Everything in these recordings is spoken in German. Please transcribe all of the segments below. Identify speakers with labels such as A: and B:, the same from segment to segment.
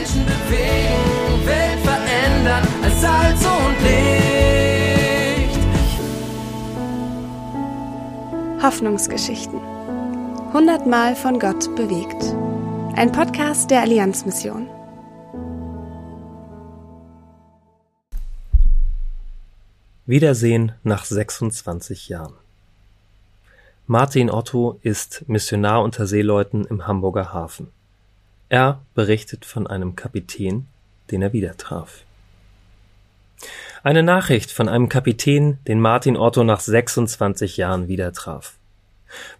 A: Menschen bewegen, Welt verändern als Salz und Licht.
B: Hoffnungsgeschichten. Hundertmal von Gott bewegt. Ein Podcast der Allianzmission.
C: Wiedersehen nach 26 Jahren. Martin Otto ist Missionar unter Seeleuten im Hamburger Hafen. Er berichtet von einem Kapitän, den er wieder traf. Eine Nachricht von einem Kapitän, den Martin Otto nach 26 Jahren wieder traf.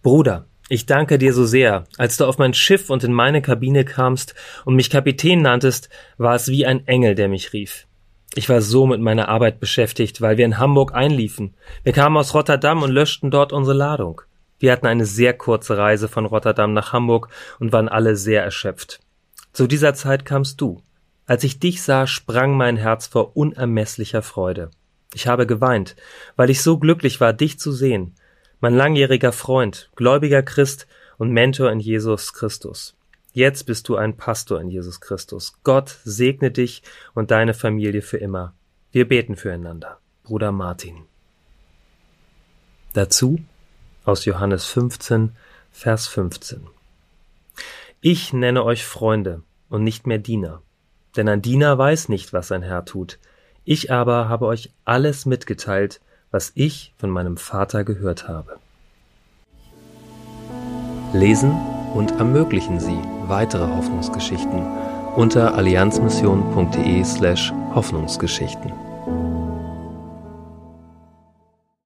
C: Bruder, ich danke dir so sehr. Als du auf mein Schiff und in meine Kabine kamst und mich Kapitän nanntest, war es wie ein Engel, der mich rief. Ich war so mit meiner Arbeit beschäftigt, weil wir in Hamburg einliefen. Wir kamen aus Rotterdam und löschten dort unsere Ladung. Wir hatten eine sehr kurze Reise von Rotterdam nach Hamburg und waren alle sehr erschöpft. Zu dieser Zeit kamst du. Als ich dich sah, sprang mein Herz vor unermesslicher Freude. Ich habe geweint, weil ich so glücklich war, dich zu sehen, mein langjähriger Freund, gläubiger Christ und Mentor in Jesus Christus. Jetzt bist du ein Pastor in Jesus Christus. Gott segne dich und deine Familie für immer. Wir beten füreinander. Bruder Martin. Dazu aus Johannes 15, Vers 15. Ich nenne euch Freunde und nicht mehr Diener, denn ein Diener weiß nicht, was sein Herr tut. Ich aber habe euch alles mitgeteilt, was ich von meinem Vater gehört habe. Lesen und ermöglichen Sie weitere Hoffnungsgeschichten unter allianzmission.de slash Hoffnungsgeschichten.